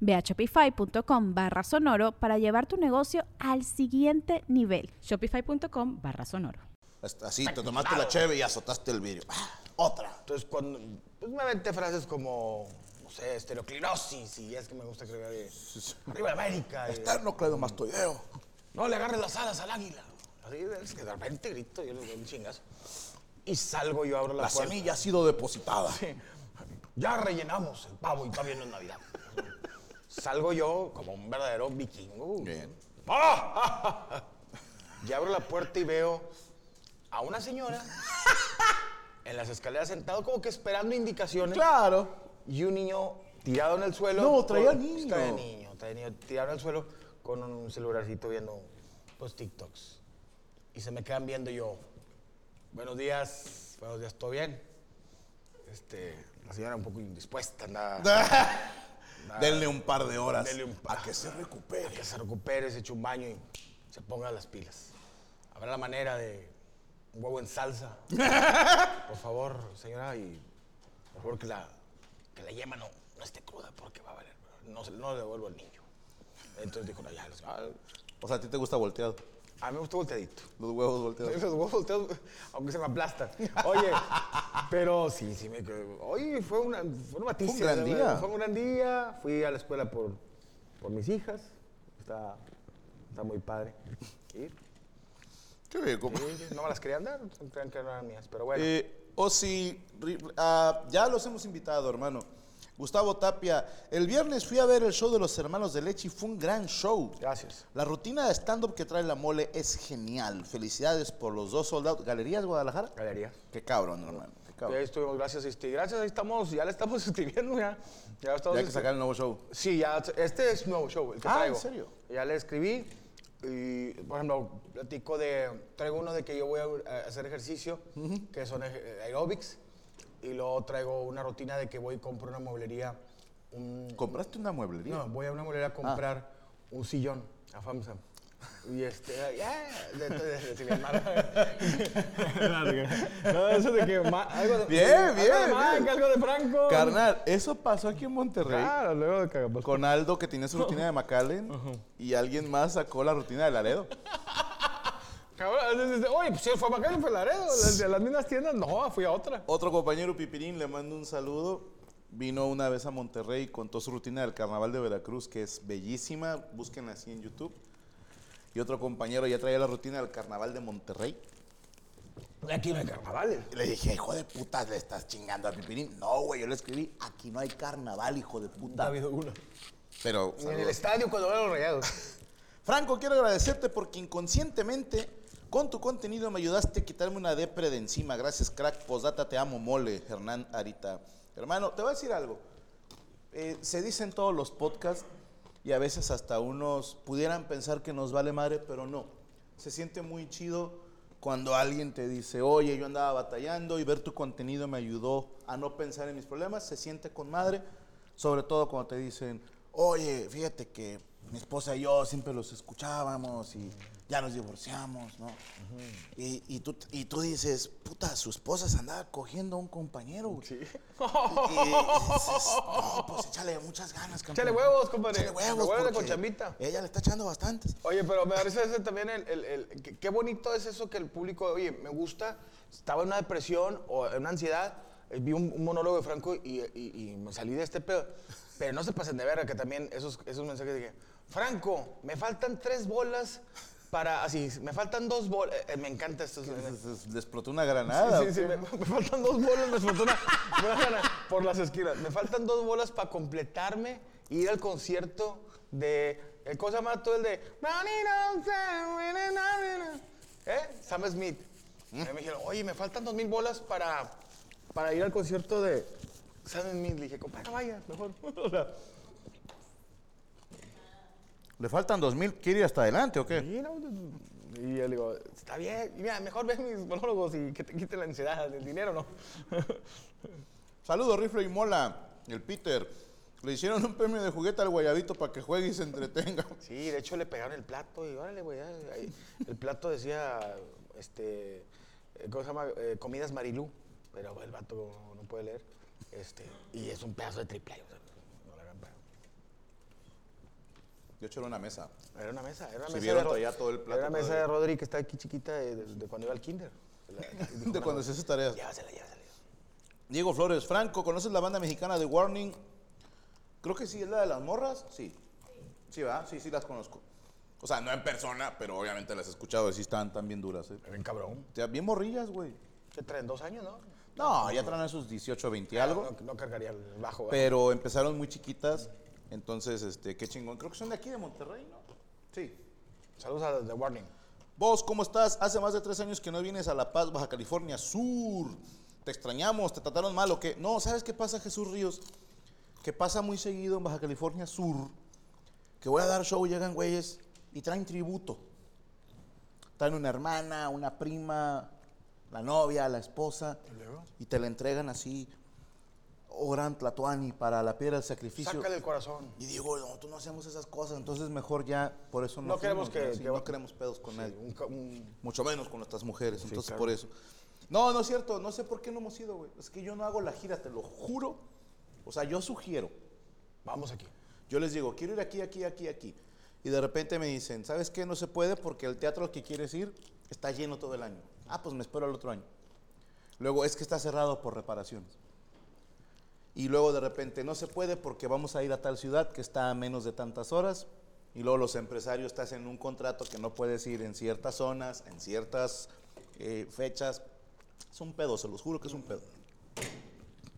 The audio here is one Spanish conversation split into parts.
Ve a shopify.com barra sonoro para llevar tu negocio al siguiente nivel. Shopify.com barra sonoro. Así, te tomaste la cheve y azotaste el vidrio. Ah, Otra. Entonces, cuando pues, me aventé frases como, no sé, estereoclinosis, y es que me gusta escribir de arriba América. y- Esternocleidomastoideo. no le agarres las alas al águila. Así, es que de repente grito, yo le doy un chingazo. Y salgo, yo abro la, La puerta. semilla ha sido depositada. Ya rellenamos el pavo y todavía no es Navidad. Salgo yo como un verdadero vikingo. Bien. ¡Ah! Y abro la puerta y veo a una señora en las escaleras sentado como que esperando indicaciones. Claro. Y un niño tirado en el suelo. No, traía con- niño. Traía niño, traía niño tirado en el suelo con un celularcito viendo pues TikToks. Y se me quedan viendo yo, buenos días, buenos días, ¿todo bien? Este, la señora un poco indispuesta, nada. Denle un par de horas un par. a que se recupere. que se recupere, se eche un baño y se ponga las pilas. Habrá la manera de un huevo en salsa. Por favor, señora, y por favor que la, que la yema no, no esté cruda porque va a valer. No, no le devuelvo al niño. Entonces dijo, no, ya, O sea, a ti te gusta volteado. a mí me gusta volteadito. Los huevos volteados. Los huevos volteados, aunque se me aplastan. Oye, pero sí, sí me. Hoy fue una, fue una maticia, gran la día. verdad. Fue un gran día. Fui a la escuela por, por mis hijas. Está, está muy padre. Ir. Qué bien. Sí, no me las querían dar, creían que no eran mías, pero bueno. Eh, o si, ah, ya los hemos invitado, hermano. Gustavo Tapia, el viernes fui a ver el show de los hermanos de leche y fue un gran show. Gracias. La rutina de stand-up que trae la mole es genial. Felicidades por los dos soldados. ¿Galerías Guadalajara? Galería. Qué cabrón, hermano. Cabrón. estuvimos, gracias, este, gracias, ahí estamos, ya le estamos escribiendo, ya. Ya, estamos, Ya hay que este, sacar el nuevo show. Sí, ya, este es nuevo show, el que Ah, ¿en traigo. serio? Ya le escribí y, por ejemplo, platico de, traigo uno de que yo voy a hacer ejercicio, que son aerobics, y luego traigo una rutina de que voy y compro una mueblería, un, ¿Compraste una mueblería? no, voy a una mueblería a comprar un sillón a FAMSA. Y este, ya, de, de, de, de, de- No, eso de que ma- algo de, Bien, algo de bien, Mac, bien. algo de Franco. Carnal, eso pasó aquí en Monterrey. Claro, luego de cagapos. Con Aldo, que tenía su rutina de McAllen. Y alguien más sacó la rutina de Laredo. Cabrón, Oye, pues si fue a Macario, fue Laredo. De las mismas tiendas, no, fui a otra. Otro compañero Pipirín le mando un saludo. Vino una vez a Monterrey y contó su rutina del carnaval de Veracruz, que es bellísima. Búsquenla así en YouTube. Y otro compañero ya traía la rutina del carnaval de Monterrey. Aquí no hay carnavales. Le dije, hijo de puta, le estás chingando a Pipirín. No, güey, yo le escribí, aquí no hay carnaval, hijo de puta. No ha habido uno. Pero, Ni en el estadio cuando veo los rayados. Franco, quiero agradecerte porque inconscientemente con tu contenido me ayudaste a quitarme una depre de encima. Gracias, crack. Posdata, te amo, mole. Hernán Arita. Hermano, te voy a decir algo. Eh, se dicen todos los podcasts y a veces hasta unos pudieran pensar que nos vale madre, pero no. Se siente muy chido cuando alguien te dice, oye, yo andaba batallando y ver tu contenido me ayudó a no pensar en mis problemas. Se siente con madre, sobre todo cuando te dicen, oye, fíjate que mi esposa y yo siempre los escuchábamos y ya nos divorciamos, ¿no? y, y tú, y tú dices, puta, su esposa se andaba cogiendo a un compañero. güey". Y, dices, no, pues échale muchas ganas, campeón. Échale huevos, compadre. Échale huevos, Recuerda con porque chambita. Ella le está echando bastantes. Oye, pero me parece ese también el, el- el- qué- bonito es eso que el público, oye, me gusta, estaba en una depresión o en una ansiedad, eh, vi un, un monólogo de Franco y, y- y me salí de este pedo. Pero no se pasen de verga, que también esos, esos mensajes de que, Franco, me faltan tres bolas para, así, me faltan dos bolas. eh, eh, me encanta esto. Le explotó una granada. Sí, sí, ¿o me, faltan dos bolas, me explotó una, una gana por las esquinas. Me faltan dos bolas para completarme e ir al concierto de. eh, ¿Cómo se llama todo el de. ¿Eh? Sam Smith. ¿Mm? Me dijeron, oye, me faltan dos mil bolas para, para ir al concierto de Sam Smith. Le dije, compadre, vaya, mejor. ¿Le faltan dos mil? ¿Quiere ir hasta adelante o qué? y, no, y yo le digo, está bien, y mira, mejor ve mis monólogos y que te quite la ansiedad, el dinero, ¿no? Saludos, Rifle y Mola. El Peter. Le hicieron un premio de juguete al guayabito para que juegue y se entretenga. Sí, de hecho le pegaron el plato y órale, güey. El plato decía, este, eh, ¿cómo se llama? Eh, comidas Marilú, pero el vato no, puede leer. Este, y es un pedazo de triple o sea, no le hagan pedo. De hecho, era una mesa. Era una mesa, era una mesa todavía todo el plato Era una mesa de Rodri que está aquí chiquita de, de- de cuando iba al kinder. De cuando se hace tareas. Llévasela, llévasela. Diego Flores, Franco, ¿conoces la banda mexicana de Warning? Creo que sí, es la de las morras. Sí. Sí, va, sí, sí las conozco. O sea, no en persona, pero obviamente las he escuchado sí están tan bien duras. ¿eh? Ven cabrón. O sea, bien morrillas, güey. Que traen dos años, ¿no? No, ya traen esos 18, 20 algo. No, no cargaría el bajo. ¿verdad? Pero empezaron muy chiquitas. Entonces, este, qué chingón. Creo que son de aquí, de Monterrey, ¿no? Sí. Saludos a The Warning. Vos, ¿cómo estás? Hace más de tres años que no vienes a La Paz, Baja California Sur. Te extrañamos, te trataron mal o qué. No, ¿sabes qué pasa, Jesús Ríos? Que pasa muy seguido en Baja California Sur. Que voy a dar show, llegan güeyes y traen tributo. Traen una hermana, una prima, la novia, la esposa. Y te la entregan así. O gran Tlatuani para la piedra del sacrificio. Sácale el corazón. Y digo, no, tú no hacemos esas cosas, entonces mejor ya, por eso no, No queremos fuimos, que- ¿no? Sí, que- no queremos pedos con nadie, Un ca- un- mucho menos con nuestras mujeres, entonces claro. por eso. No, no es cierto, no sé por qué no hemos ido, güey. Es que yo no hago la gira, te lo juro. O sea, yo sugiero, Vamos aquí. yo les digo, quiero ir aquí, aquí, aquí, aquí. Y de repente me dicen, ¿sabes qué? No se puede porque el teatro al que quieres ir está lleno todo el año. Ah, pues me espero al otro año. Luego, es que está cerrado por reparaciones. Y luego de repente no se puede porque vamos a ir a tal ciudad que está a menos de tantas horas. Y luego los empresarios te hacen un contrato que no puedes ir en ciertas zonas, en ciertas eh, fechas. Es un pedo, se los juro que es un pedo.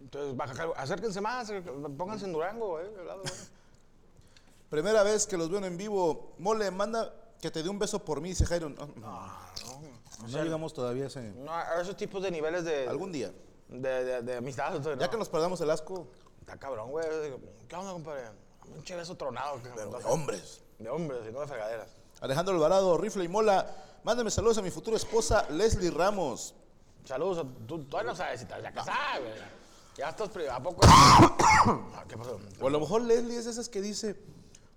Entonces, baja acérquense más, pónganse en Durango, eh. lado, eh. Primera vez que los veo en vivo. Mole, manda que te dé un beso por mí, dice Jairo. No, no, no llegamos todavía a ese... No, a esos tipos de niveles de. Algún día. De, de, de amistad. Ya no. que nos perdamos el asco, Está cabrón, güey. ¿Qué onda, compadre? Un beso tronado. que- pero de hombres. De hombres, y no de fregaderas. Alejandro Alvarado, Rifle y Mola. Mándame saludos a mi futura esposa, Leslie Ramos. Saludos. a- Tú todavía no sabes si te vas a casar, güey. Ya estás. pri- ¿A poco? Ah, ¿Qué pasó? O a lo mejor Leslie es esas que dice,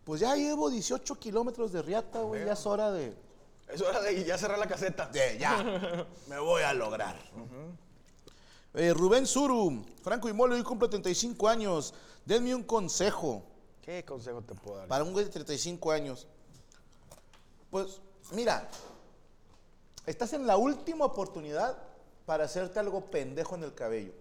pues ya llevo 18 kilómetros de riata, güey, ya es hora de... Es hora de ya cerrar la caseta. De ya, me voy a lograr. Eh, Rubén Suru, Franco y Mole, hoy cumple 35 años. Denme un consejo ¿Qué consejo te puedo dar? para un güey de 35 años. Pues, mira, estás en la última oportunidad para hacerte algo pendejo en el cabello.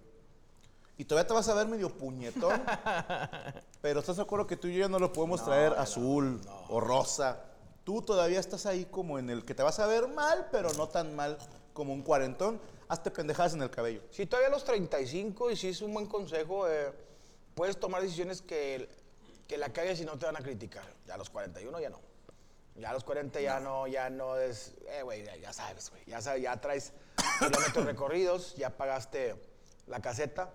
Y todavía te vas a ver medio puñetón. pero estás de acuerdo que tú y yo ya no lo podemos traer azul o rosa. Tú todavía estás ahí como en el que te vas a ver mal, pero no tan mal como un cuarentón. Hazte pendejadas en el cabello. Si todavía a los 35 y si es un buen consejo, eh, puedes tomar decisiones que, que la cagues y no te van a criticar. Ya a los 41 ya no. Ya a los 40 ya no, ya no es, eh, güey, ya, ya sabes, güey. Ya, sabes, ya traes kilómetros recorridos, ya pagaste la caseta.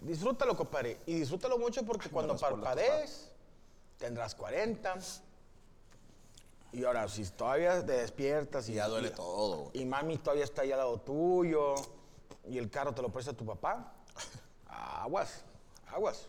Disfrútalo, compadre. Y disfrútalo mucho porque cuando parpadees, tendrás 40. Y ahora, si todavía te despiertas y ya duele todo, y mami todavía está ahí al lado tuyo y el carro te lo presta tu papá. Aguas, aguas.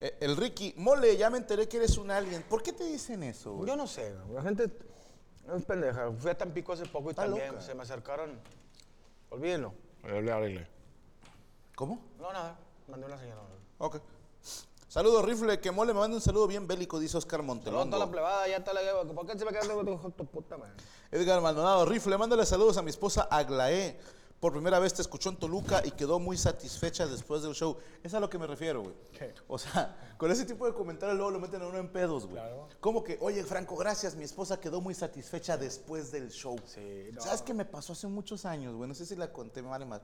Eh, El Ricky, mole, ya me enteré que eres un alien. ¿Por qué te dicen eso? güey? Yo no sé, la gente No es pendeja. Fui a Tampico hace poco y Está también loca. se me acercaron. Olvídenlo. Le hablé, háblele. ¿Cómo? No, nada. Mandé una señora. Ok. Saludos, Rifle. Que mole, me manda un saludo bien bélico, dice Oscar Montelongo. toda la plebada, ya está la ¿Por qué se me quedan con tu puta madre? Edgar Maldonado, Rifle, mándale saludos a mi esposa Aglaé. Por primera vez te escuchó en Toluca y quedó muy satisfecha después del show. Es a lo que me refiero, güey. O sea, con ese tipo de comentarios luego lo meten a uno en pedos, güey. Claro. Como que, oye, Franco, gracias, mi esposa quedó muy satisfecha después del show. Sí, no. ¿Sabes qué me pasó hace muchos años, güey? No sé si la conté, me vale más.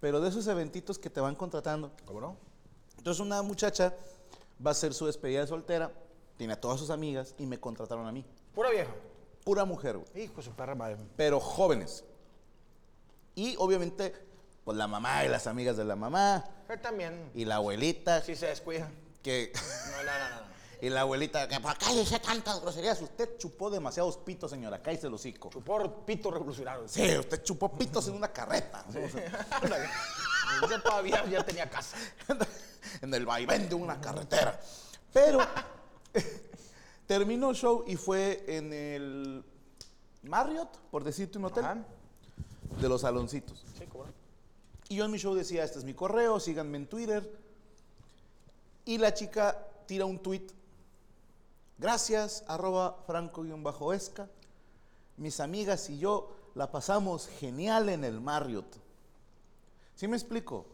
Pero de esos eventitos que te van contratando. ¿Cómo no? Entonces una muchacha va a hacer su despedida de soltera, tiene a todas sus amigas y me contrataron a mí. Pura vieja. Pura mujer, güey. Hijo de su perra madre. pero jóvenes. Y obviamente, pues la mamá y las amigas de la mamá Él también. y la abuelita Si se descuida. que No, no, no, no. y la abuelita que para cállese tantas groserías, usted chupó demasiados pitos, señora, cállese el hocico. Chupor pito revolucionario. Sí, usted chupó pitos en una carreta. O sea, Ándale. Yo todavía ya tenía casa. en el vaivén de una carretera. Pero terminó el show y fue en el Marriott, por decirte un hotel, Ajá. De los saloncitos. Sí, cómo no. Y yo en mi show decía, este es mi correo, síganme en Twitter. Y la chica tira un tweet. Gracias, arroba franco-esca. Mis amigas y yo la pasamos genial en el Marriott. ¿Sí me explico?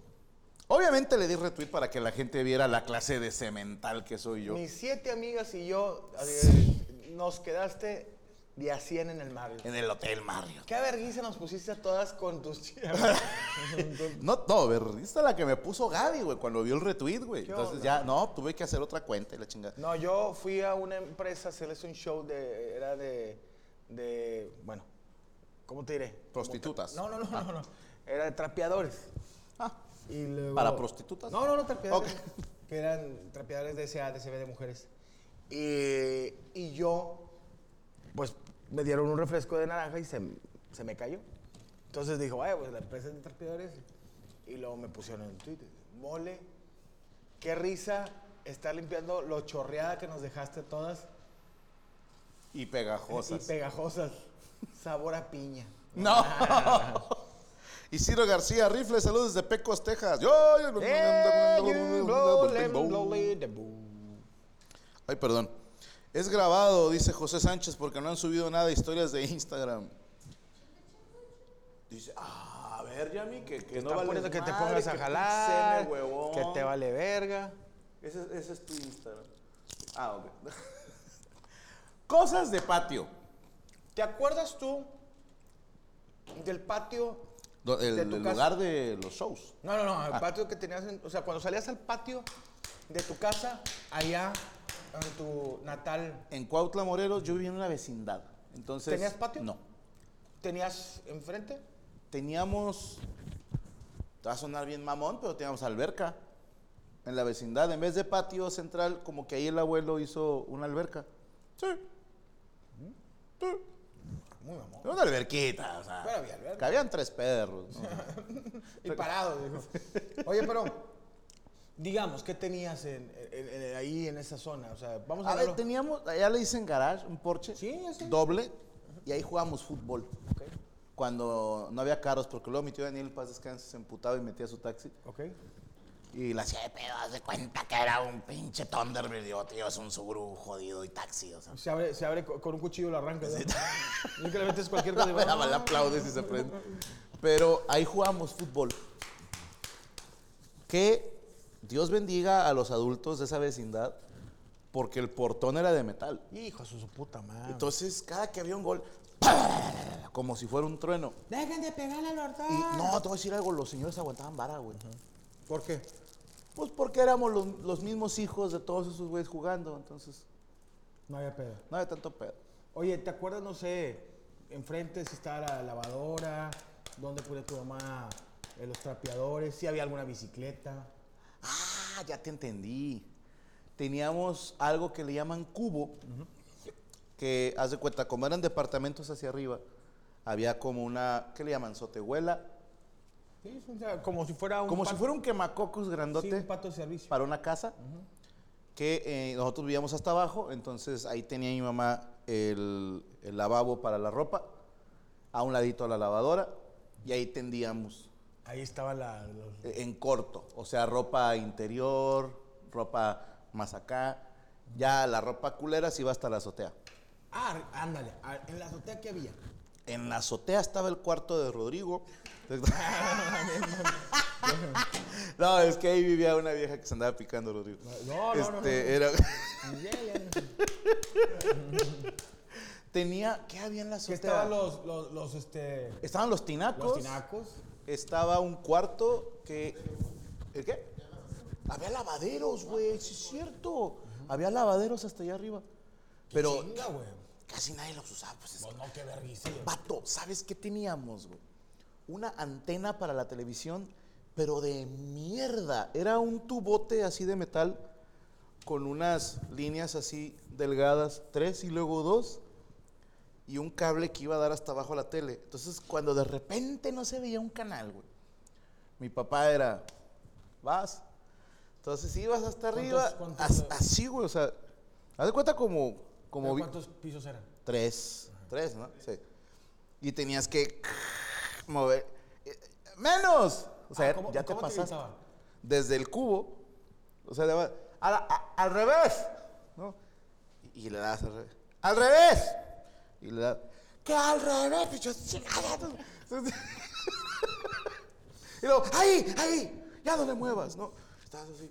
Obviamente le di retweet para que la gente viera la clase de cemental que soy yo. Mis siete amigas y yo eh, nos quedaste de a 100 en el mar. En el Hotel Marriott. ¿Qué vergüenza nos pusiste a todas con tus chicas? No, no, ver, esta es la que me puso Gaby, güey, cuando vio el retweet, güey. ¿Qué Entonces onda? ya, no, tuve que hacer otra cuenta y la chingada. No, yo fui a una empresa a hacerles un show de. Era de. de bueno, ¿cómo te diré? Prostitutas. No, no, no, no, no. Era de trapeadores. Ah, Y luego- ¿Para prostitutas? No, no, no, trapeadores. Que eran trapeadores de SA, de CB de mujeres. Y, y yo, pues me dieron un refresco de naranja y se, se me cayó. Entonces dijo, vaya, pues la empresa es de trapeadores. Y luego me pusieron en Twitter, mole, qué risa estar limpiando lo chorreada que nos dejaste todas y pegajosas. y pegajosas. Sabor a piña. No. Isidro García, rifle, saludos desde Pecos, Texas. Yo- Ay, perdón. Es grabado, dice José Sánchez, porque no han subido nada de historias de Instagram. Dice, ah, a ver, Yami, que, que no vale que te pongas a jalar, que te vale verga. Ese, ese es tu Instagram. Ah, ok. Cosas de patio. ¿Te acuerdas tú del patio? Do- El, de tu el casa? lugar de los shows. No, no, no, el patio que tenías, en- o sea, cuando salías al patio de tu casa, allá tu natal, En Cuautla, Morelos, yo vivía en una vecindad. Entonces, ¿Tenías patio? No. ¿tenías enfrente? Teníamos, te va a sonar bien mamón, pero teníamos alberca en la vecindad. En vez de patio central, como que ahí el abuelo hizo una alberca. Sí. Sí. Muy mamón. Una alberquita, o sea. Pero había alberca. Cabían tres perros. ¿no? Y parado, dijo. Oye, pero, digamos, ¿qué tenías en- en- en- ahí en esa zona? O sea, vamos a, A ver, teníamos, allá le dicen garage, un porche. Sí, eso. Doble. Y ahí jugábamos fútbol. Ok, Cuando no había carros, porque luego mi tío Daniel Paz Descanse se emputaba y metía su taxi. ok. Y la hacía de pedo, haz de cuenta que era un pinche Thunderbird. Yo, tío, es un Subaru jodido y taxi, o sea. Se abre, se abre co- con un cuchillo lo arranca. ¿no? Y que le metes cualquier cosa. va- más le aplaudes y se prende. Pero ahí jugamos fútbol. Que Dios bendiga a los adultos de esa vecindad, porque el portón era de metal. Hijo de su puta madre. Entonces, cada que había un gol, como si fuera un trueno. Dejen de pegarle al hortón. Y no, te voy a decir algo, los señores aguantaban vara, güey. ¿Por qué? Pues porque éramos los, los mismos hijos de todos esos güeyes jugando, entonces No había pedo. no había tanto pedo. Oye, ¿te acuerdas, no sé, enfrente si estaba la lavadora, dónde ponía tu mamá eh, los trapeadores, si había alguna bicicleta? Ah, ya te entendí. Teníamos algo que le llaman cubo, que, haz de cuenta, como eran departamentos hacia arriba, había como una, ¿qué le llaman? Sotehuela, Sí, o sea, como si fuera un como si fuera un quemacocos sí, grandote un pato de servicio. para una casa, que eh, nosotros vivíamos hasta abajo, entonces ahí tenía mi mamá el, el lavabo para la ropa, a un ladito la lavadora, y ahí tendíamos Ahí estaba la. los- eh, en corto, o sea, ropa interior, ropa más acá. Ya la ropa culera sí va hasta la azotea. Ah, ándale. ah, En la azotea que había. En la azotea estaba el cuarto de Rodrigo. no, es que ahí vivía una vieja que se andaba picando, Rodrigo. No, no, no, no, Este, era... Tenía... ¿Qué había en la azotea? estaban los, los, los, este. Estaban los tinacos. Los tinacos. Estaba un cuarto que... ¿El qué? Había lavaderos, güey, sí es cierto. Había lavaderos hasta allá arriba. Pero Chinga, güey. casi nadie los usaba. Pues es Pues no, qué vergüenza. Vato, ¿sabes qué teníamos, güey? Una antena para la televisión, pero de mierda. Era un tubote así de metal con unas líneas así delgadas, tres y luego dos, y un cable que iba a dar hasta abajo a la tele. Entonces, cuando de repente no se veía un canal, güey, mi papá era, vas. Entonces ibas hasta arriba, cuántos, as- eh? así, güey, o sea, haz de cuenta como, como ¿Cuántos pisos eran? Tres. Tres, ¿no? Sí. Y tenías que mover. eh, ¡Menos! O sea, Ah, ¿cómo- ya te te pasaste. gritaban? Desde el cubo. O sea, a la- a- al revés. ¿no? Y, y le das al revés. ¡Al revés! Y le das. ¿Qué al revés? Picho, chingada, tú. y luego, ¡ahí! ¡ahí! Ya no le muevas, ¿no? Estás así.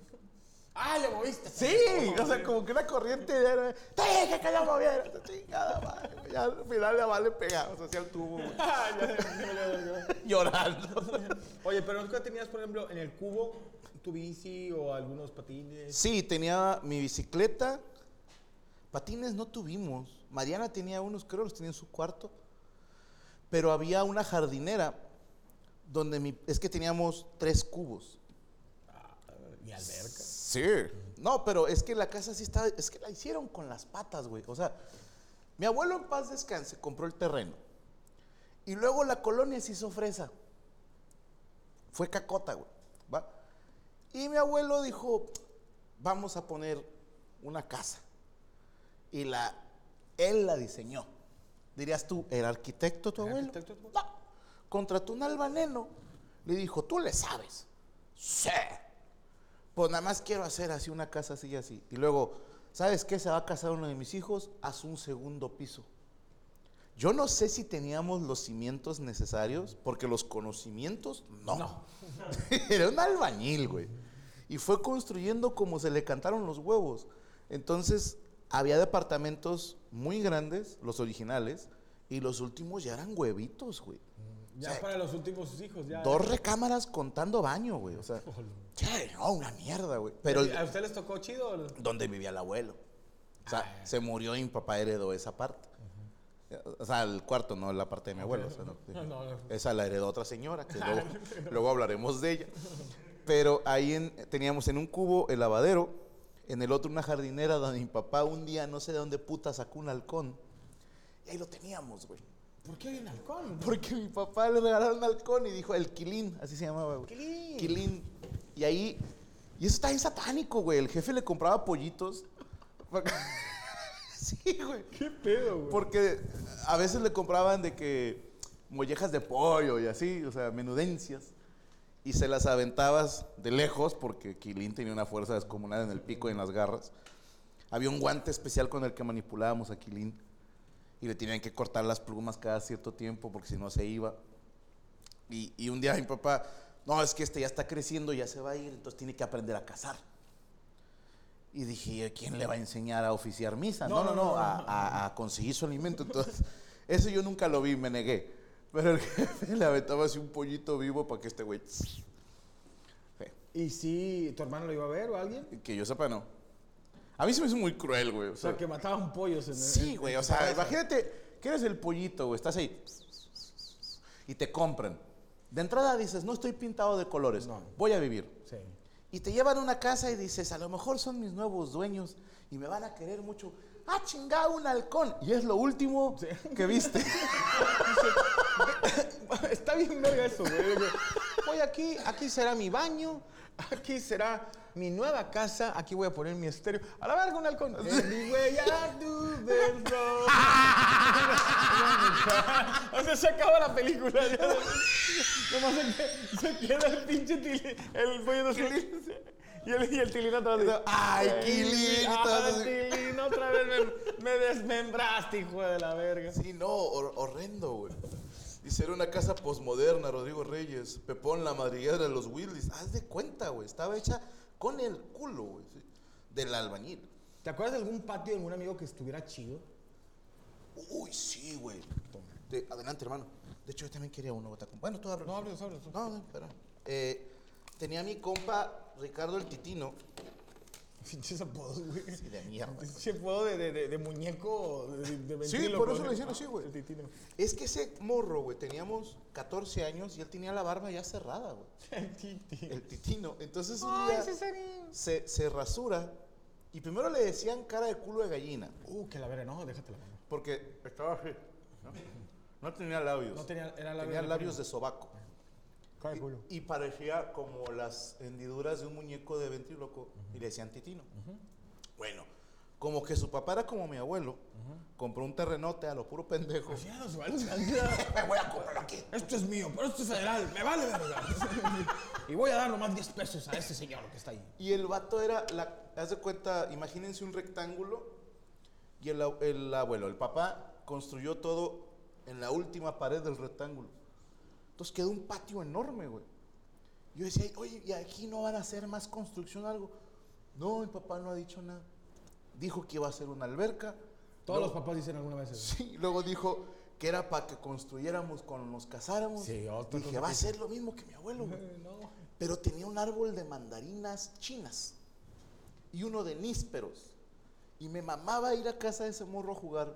¡Ah, le moviste! Sí, o sea, como que una corriente de. Te dije que no moviera chingada madre. Ya al final le vale pegados hacia el tubo. Ah, ya, ya, ya, ya. Llorando. Oye, pero nunca tenías, por ejemplo, en el cubo tu bici o algunos patines. Sí, tenía mi bicicleta. Patines no tuvimos. Mariana tenía unos, creo los tenía en su cuarto. Pero había una jardinera donde mi, es que teníamos tres cubos. Y alberca. Sí. No, pero es que la casa sí estaba, es que la hicieron con las patas, güey. O sea, mi abuelo en paz descanse compró el terreno. Y luego la colonia se hizo fresa. Fue cacota, güey. ¿va? Y mi abuelo dijo, vamos a poner una casa. Y la, él la diseñó. Dirías tú, ¿era arquitecto tu ¿Era abuelo? arquitecto tu? No. Contrató un albaneno. Le dijo, tú le sabes. Sí. Pues nada más quiero hacer así una casa así y así. Y luego, ¿sabes qué? Se va a casar uno de mis hijos, haz un segundo piso. Yo no sé si teníamos los cimientos necesarios, porque los conocimientos no. Era un albañil, güey. Y fue construyendo como se le cantaron los huevos. Entonces, había departamentos muy grandes, los originales, y los últimos ya eran huevitos, güey. Ya O sea, para los últimos sus hijos, ya. Dos recámaras contando baño, güey. O sea, che, no, una mierda, güey. Pero ¿A usted les tocó chido? o- donde vivía el abuelo. O sea, Ah. se murió y mi papá heredó esa parte. O sea, el cuarto, no la parte de mi abuelo. o sea, no. No, no, no. Esa la heredó otra señora, que luego, luego hablaremos de ella. Pero ahí en- teníamos en un cubo el lavadero, en el otro una jardinera donde mi papá un día, no sé de dónde puta, sacó un halcón. Y ahí lo teníamos, güey. ¿Por qué hay un halcón? Porque mi papá le regalaron un halcón y dijo, el Quilín, así se llamaba, güey. Quilín. Quilín. Y ahí, y eso está bien satánico, güey. El jefe le compraba pollitos. sí, güey. ¿Qué pedo, güey? Porque a veces le compraban de que mollejas de pollo y así, o sea, menudencias. Y se las aventabas de lejos porque Quilín tenía una fuerza descomunal en el pico y en las garras. Había un guante especial con el que manipulábamos a Quilín. Y le tenían que cortar las plumas cada cierto tiempo porque si no se iba. Y, y un día mi papá, no, es que este ya está creciendo, ya se va a ir, entonces tiene que aprender a cazar. Y dije, ¿a quién le va a enseñar a oficiar misa? No, no, no, a, a- a conseguir su alimento. Entonces, eso yo nunca lo vi, me negué. Pero el jefe le aventaba así un pollito vivo para que este güey... Sí, ¿Y si tu hermano lo iba a ver o alguien? Que yo sepa, no. A mí se me hizo muy cruel, güey. O O sea, sea, que mataban pollos en Sí, en- güey, o sea, imagínate que eres el pollito, güey, estás ahí y te compran. De entrada dices, no estoy pintado de colores, No. voy a vivir. Sí. Y te llevan a una casa y dices, a lo mejor son mis nuevos dueños y me van a querer mucho. Ah, chingado, un halcón. Y es lo último que viste. Está bien verga eso, güey. Hoy aquí, aquí será mi baño, aquí será mi nueva casa, aquí voy a poner mi estéreo. A la verga, un halcón. Anywhere I do, there's no- O sea, se acaba la película. ya. Nomás se, se queda el pinche tili, el pollo de tilín. Y el, y el tilín atrás de... Ay, Ah, entonces- tilín, otra vez me, me desmembraste, hijo de la verga. Sí, no, hor- horrendo, güey. Dice, era una casa posmoderna, Rodrigo Reyes. Pepón, la madriguera de los Willis. Haz de cuenta, güey. Estaba hecha con el culo, güey. sí, Del albañil. ¿Te acuerdas de algún patio de algún amigo que estuviera chido? Uy, sí, güey. De- adelante, hermano. De hecho, yo también quería uno. güey. Bueno, tú hablas. No, hables, hables. No, no, espera. Eh, tenía mi compa Ricardo el Titino. Pinches apodos, güey. Sí, de mierda. Pinche apodo de, de, de, de muñeco de, de Sí, por eso le decían así, güey. El titino. Es que ese morro, güey, teníamos 14 años y él tenía la barba ya cerrada, güey. El titi. El titino. Entonces un Ay, día se, se rasura y primero le decían cara de culo de gallina. Uh, que la verga, no, déjate la mano. Porque estaba así. ¿no? No tenía labios. No tenía- era labios Tenía de labios de sobaco. Cae culo. Y, y parecía como las hendiduras de un muñeco de ventríloco y le decían titino. Bueno, como que su papá era como mi abuelo, compró un terrenote a lo puro pendejo. Ya nos vale, Me voy a comprar aquí. Esto es mío, pero esto es federal, me vale verga. y voy a dar nomás 10 pesos a ese señor que está ahí. Y el vato era, la, haz de cuenta, imagínense un rectángulo y el, el abuelo, el papá, construyó todo en la última pared del rectángulo. Entonces quedó un patio enorme, güey. Yo decía, oye, ¿y aquí no van a hacer más construcción o algo? No, el papá no ha dicho nada. Dijo que iba a hacer una alberca. Todos Luego- los papás dicen alguna vez eso. Sí, luego dijo que era para que construyéramos cuando nos casáramos. Sí, otra Dije, va a ser lo mismo que mi abuelo. güey". Pero tenía un árbol de mandarinas chinas y uno de nísperos. Y me mamaba ir a casa de ese morro a jugar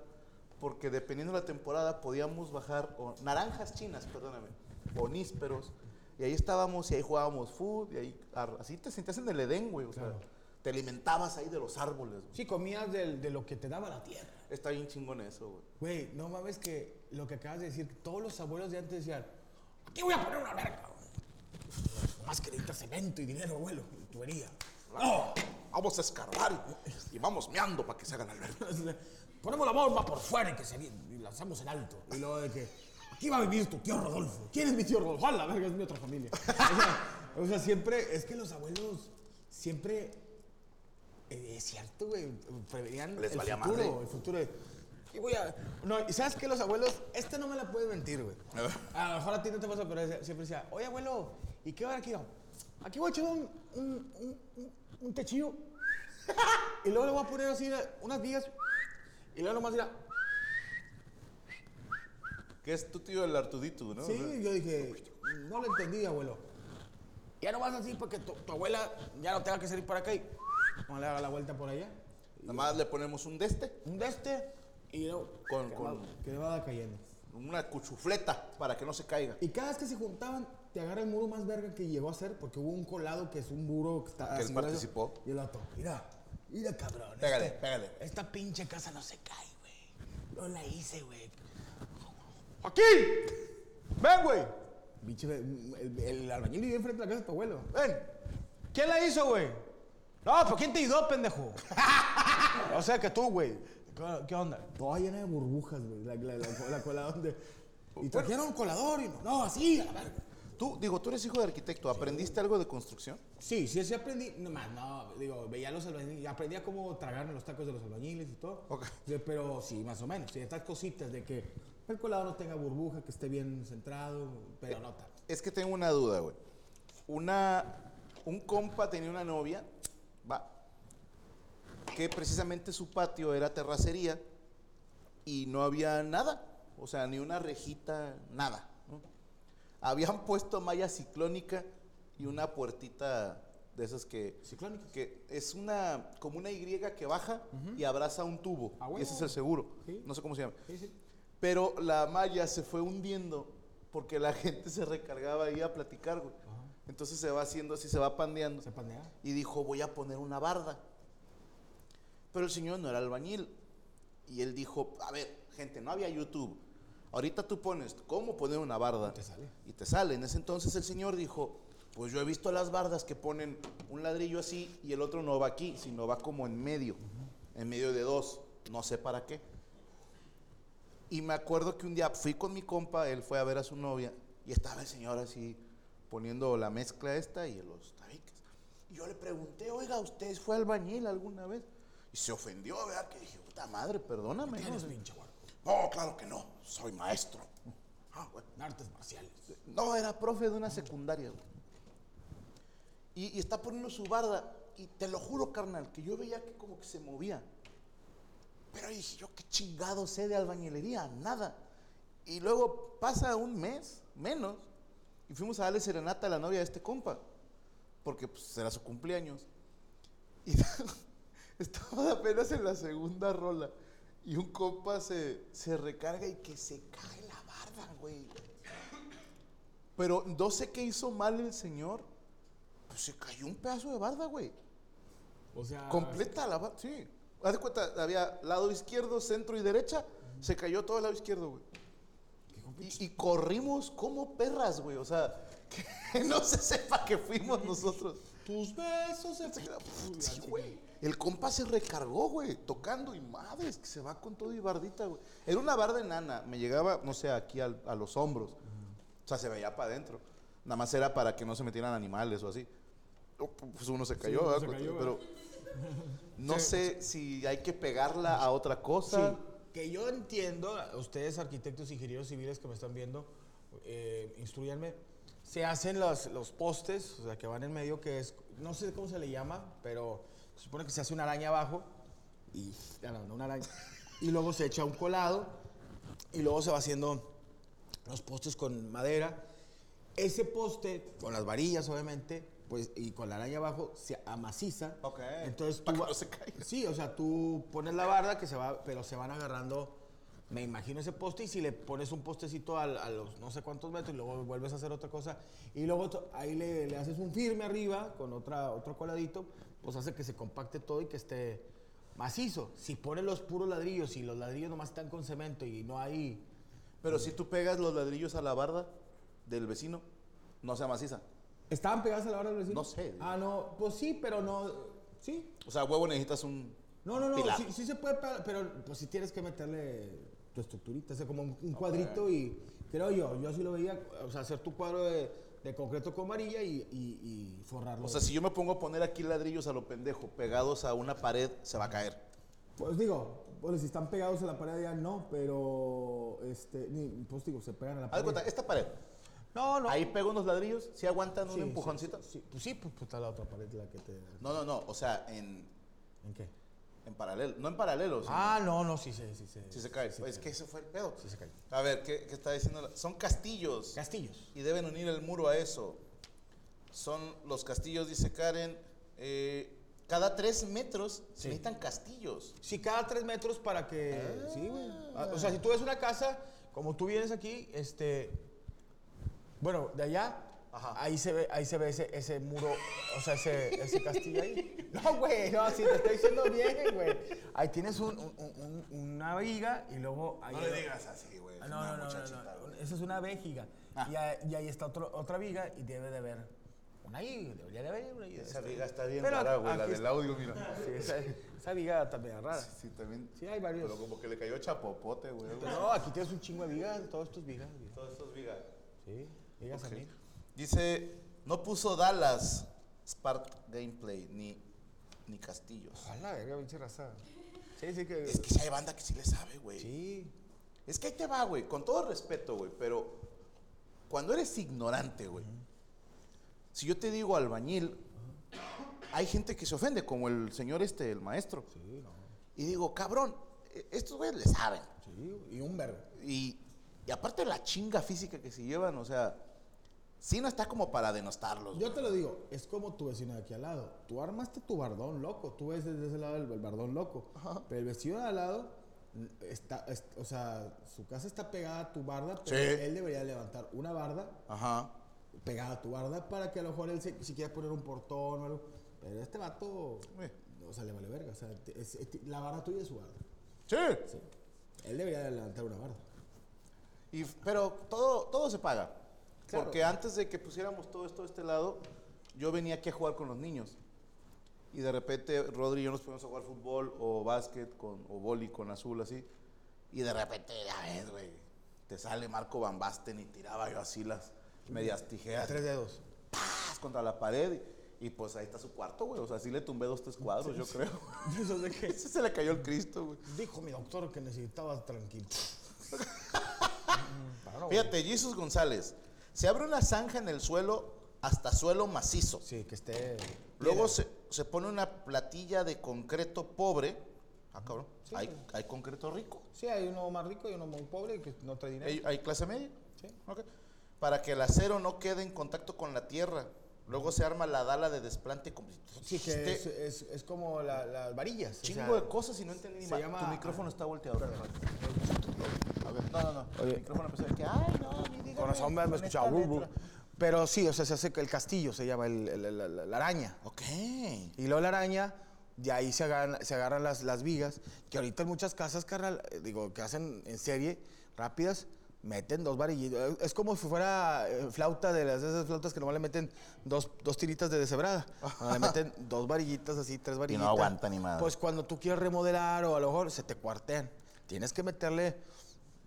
porque dependiendo de la temporada podíamos bajar, o naranjas chinas, perdóname, o nísperos. Y ahí estábamos y ahí jugábamos fútbol y ahí, así te sentías en el Edén, güey. O sea, te alimentabas ahí de los árboles. güey. Sí, comías de lo que te daba la tierra. Está bien chingón eso, güey. Güey, no mames que lo que acabas de decir, todos los abuelos de antes decían, aquí voy a poner una verga. Más que necesitas cemento y dinero, abuelo, y tubería. No, vamos a escarbar y, y vamos meando para que se hagan alberca. Ponemos la bomba por fuera y que se y lanzamos en alto. Y luego de que aquí va a vivir tu tío Rodolfo. ¿Quién es mi tío Rodolfo? ¡Ah, la verga! Es mi otra familia. O sea, o sea, siempre, es que los abuelos siempre, eh, es cierto, güey, prevenían Les el valía futuro, madre. el futuro. de, "Aquí voy a... No, y ¿sabes qué? Los abuelos, este no me la puede mentir, güey. A ver. A lo mejor a ti no te pasa, pero decía- siempre decía, oye, abuelo, ¿y qué va a haber aquí? Aquí voy a echar un, un, un, un- un techillo y luego le voy a poner así unas vigas y luego nomás dirá, Que es tu tío el Artudito, ¿no? sí, yo dije, no lo entendí, abuelo. Ya nomás así porque tu, tu abuela ya no tenga que salir para acá y no le haga la vuelta por allá. Nada más le ponemos un de este, Un de este y luego Con- que, con- va, que va cayendo. una cuchufleta para que no se caiga. Y cada vez que se juntaban, te agarra el muro más verga que llegó a ser, porque hubo un colado que es un muro que está Que él participó. Y el vato, mira, mira cabrón. Pégale, este- pégale. Esta pinche casa no se cae, güey. No la hice, güey. ¡Aquí! ¡Ven, güey! Pinche, el, el albañil vivía enfrente de la casa de tu abuelo. ¡Ven! ¿Quién la hizo, güey? No, pero ¿quién te ayudó, pendejo? o sea que tú, güey. ¿Qué- ¿Qué onda? Toda llena de burbujas, güey. La, la, la, la cola donde. Y trajeron un colador y no, no, así, a la verga. Tú, digo, tú eres hijo de arquitecto, ¿aprendiste algo de construcción? Sí, sí, sí aprendí. No, más, no, digo, veía a los albañiles, aprendí a cómo tragarme los tacos de los albañiles y todo. Ok. Sí, Pero sí, más o menos. Sí, estas cositas de que el colado no tenga burbuja, que esté bien centrado, pero no tanto. Es que tengo una duda, güey. Una, un compa tenía una novia, va, que precisamente su patio era terracería y no había nada, o sea, ni una rejita, nada. ¿no? Habían puesto malla ciclónica y una puertita de esas que... ¿Ciclónicas? Que es una, como una Y que baja y abraza un tubo. Ah, y ese es el seguro. Sí. No sé cómo se llama. Sí, sí. Pero la malla se fue hundiendo porque la gente se recargaba ahí a platicar, güey. Entonces se va haciendo así, se va pandeando. ¿Se pandea? Y dijo, voy a poner una barda. Pero el señor no era albañil. Y él dijo, a ver, gente, no había YouTube. Ahorita tú pones cómo poner una barda. te sale. Y te sale. En ese entonces el señor dijo, pues yo he visto las bardas que ponen un ladrillo así y el otro no va aquí, sino va como en medio, en medio de dos. No sé para qué. Y me acuerdo que un día fui con mi compa, él fue a ver a su novia y estaba el señor así poniendo la mezcla esta y los tabiques. Y yo le pregunté, oiga, ¿usted fue albañil alguna vez? Y se ofendió, ¿verdad? Que dije, puta madre, perdóname. Tienes ¿no? pinche. No, claro que no, soy maestro. Ah, bueno. En artes marciales. No, era profe de una secundaria. güey. Y, y está poniendo su barda. Y te lo juro, carnal, que yo veía que como que se movía. Pero dije, yo qué chingado sé de albañilería, nada. Y luego pasa un mes, menos, y fuimos a darle serenata a la novia de este compa. Porque pues era su cumpleaños. Y estaba apenas en la segunda rola. Y un compa se, se recarga y que se cae la barda, güey. Pero no sé qué hizo mal el señor. Pues se cayó un pedazo de barda, güey. O sea. Completa la barda, sí. Haz de cuenta, había lado izquierdo, centro y derecha. Se cayó todo el lado izquierdo, güey. Y, y corrimos como perras, güey. O sea, que no se sepa que fuimos nosotros. Tus besos se Sí, güey. El compa se recargó, güey, tocando y madres, que se va con todo y bardita, güey. Era una barda enana, me llegaba, no sé, aquí al- a los hombros. O sea, se veía para adentro. Nada más era para que no se metieran animales o así. Oh, Pues uno se cayó, uno ¿verdad? se cayó, pero no sé si hay que pegarla a otra cosa. Sí, que yo entiendo, ustedes arquitectos, ingenieros civiles que me están viendo, eh, instruyanme, se hacen los, los postes, o sea, que van en medio, que es, no sé cómo se le llama, pero se supone que se hace una araña abajo, y, no, no una araña, y luego se echa un colado, y luego se va haciendo los postes con madera. Ese poste, con las varillas obviamente, pues, y con la araña abajo, se amasiza. Ok. Entonces tú va- no se caiga. Sí, o sea, tú pones la barda que se va, pero se van agarrando, me imagino ese poste y si le pones un postecito a, los no sé cuántos metros y luego vuelves a hacer otra cosa y luego ahí le, le haces un firme arriba con otra, otro coladito, pues hace que se compacte todo y que esté macizo. Si pones los puros ladrillos y los ladrillos nomás están con cemento y no hay... Pero si tú pegas los ladrillos a la barda del vecino, no se maciza. ¿Estaban pegadas a la barda del vecino? No sé. Ah, no, pues sí, pero no... Sí, O sea, huevo necesitas un. No, no, no, pilar. sí, sí se puede, pegar, pero pues sí tienes que meterle tu estructurita, o sea, como un, un cuadrito y creo yo, yo sí lo veía, o sea, hacer tu cuadro de, de concreto con varilla y, y- y forrarlo. O sea, si yo me pongo a poner aquí ladrillos a lo pendejo, pegados a una pared, se va a caer. Pues digo, bueno, si están pegados a la pared ya no, pero, este, ni, pues digo, se pegan a la Haz pared. cuenta, esta pared. No, no. Ahí pego unos ladrillos, si aguantan Sí, un sí, empujoncito. Sí, pues sí, pues, pues, está la otra pared la que te... No, no, no. O sea, en, ¿En qué? en paralelo. No en paralelo, sino Ah, no, no, sí, sí, sí. sí si se cae. es que ese fue el pedo. Sí se cae. A ver, ¿qué, qué está diciendo? Son castillos. Castillos. y deben unir el muro a eso. Son los castillos, dice Karen. eh, cada tres metros se Sí. necesitan castillos. Sí, cada tres metros para que. Sí, güey. Ah, O sea, si tú ves una casa, como tú vienes aquí, este. Bueno, de allá. Ajá. Ahí se ve, ahí se ve ese, ese muro, o sea, ese, ese castillo ahí. No, güey, no, sí, te estoy diciendo bien, güey. Ahí tienes un- un- un- un- una viga y luego... Ahí así, güey. Ah, No, no, no, no, no, Esa es una vejiga. Ah. Y, ahí, y ahí está otro- otra viga y debe de haber una ahí, debería de haber una ahí. Esa viga está bien Pero rara, güey. La del audio, mira. Sí, esa, esa viga también es rara. Sí, también. Sí, hay varios. Pero como que le cayó chapopote, güey. No, aquí tienes un chingo de vigas, todo esto es vigas. vigas. Todos estos vigas. Sí, vigas a mí. Dice, no puso Dallas Spark Gameplay ni, ni Castillos. La verga, pinche raza. Sí, sí que. Es que si hay banda que sí le sabe, güey. Sí. Es que ahí te va, güey, con todo respeto, güey, pero cuando eres ignorante, güey, si yo te digo albañil, hay gente que se ofende, como el señor este, el maestro. Sí, no. Y digo, cabrón, e- estos güeyes le saben. Sí, y un verbo. Y, y aparte la chinga física que se llevan, o sea, sí no está como para denostarlos. Yo güey. te lo digo, es como tu vecino de aquí al lado. Tú armaste tu bardón loco. Tú ves desde ese lado el, el bardón loco. Pero el vecino de al lado, está, es- o sea, su casa está pegada a tu barda, pero Sí. él debería levantar una barda Ajá. pegada a tu barda para que a lo mejor él se, si quiera poner un portón o algo. Pero este vato, Eh. o sea, le vale verga. O sea, es- es- la barda tuya es su barda. Sí. Sí. Él debería levantar una barda. Y, pero todo, todo se paga. Porque antes de que pusiéramos todo esto de este lado, yo venía aquí a jugar con los niños. Y de repente Rodri y yo nos fuimos a jugar fútbol o básquet con, o boli con azul así. Y de repente, ya ves, güey, te sale Marco Van Basten y tiraba yo así las medias tijeras. Tres dedos. ¡paz! contra la pared. Y, y pues ahí está su cuarto, güey. O sea, sí le tumbé dos, tres cuadros, yo creo. ¿Eso de qué? Ese se le cayó el Cristo, güey. Dijo mi doctor que necesitaba tranquilo. Claro, Fíjate, Jesus González. Se abre una zanja en el suelo hasta suelo macizo. Sí, que esté. Luego se, se pone una platilla de concreto pobre. Ah, cabrón. hay, hay concreto rico. Sí, hay uno más rico y uno muy pobre que no trae dinero. ¿Hay, hay clase media? Sí. Ok. Para que el acero no quede en contacto con la tierra. Luego se arma la dala de desplante. Como Sí, que dijiste es, es, es como la- las varillas. o chingo sea, de cosas y no entendí ni mal. llama- Tu micrófono está volteado. A ver, no, no, no. Oye. El micrófono empezó a decir que, ay, no, dígame, Con razón me, me escuchaba. esta bru, bru. letra". Pero sí, o sea, se hace el castillo se llama el- el- el- la, araña. Ok. Y luego la araña, de ahí se agarran, se agarran las, las vigas, que ahorita en muchas casas, carnal, eh, digo, que hacen en serie, rápidas, meten dos varillitas. Es como si fuera eh, flauta de las de esas flautas que nomás le meten dos, dos tiritas de deshebrada. Le meten dos varillitas así, tres varillitas. aguanta ni madre. Pues cuando tú quieres remodelar o a lo mejor se te cuartean. Tienes que meterle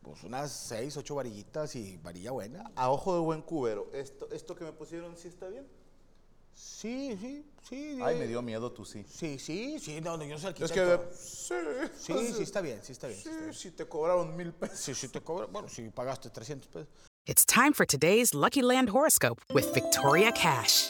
pues unas seis, ocho varillitas y varilla buena. A ojo de buen cubero, ¿esto, esto que me pusieron sí está bien? Sí, sí, sí. Ay, eh, me dio miedo tú sí. Sí, sí, sí, no, no, yo soy Es arquitecto. que, sí, Sí, sí está bien, sí está bien. Sí, Sí, está bien. si te cobraron mil pesos. Sí, sí te cobra, bueno, si pagaste 300 pesos. It's time for today's Lucky Land horoscope with Victoria Cash.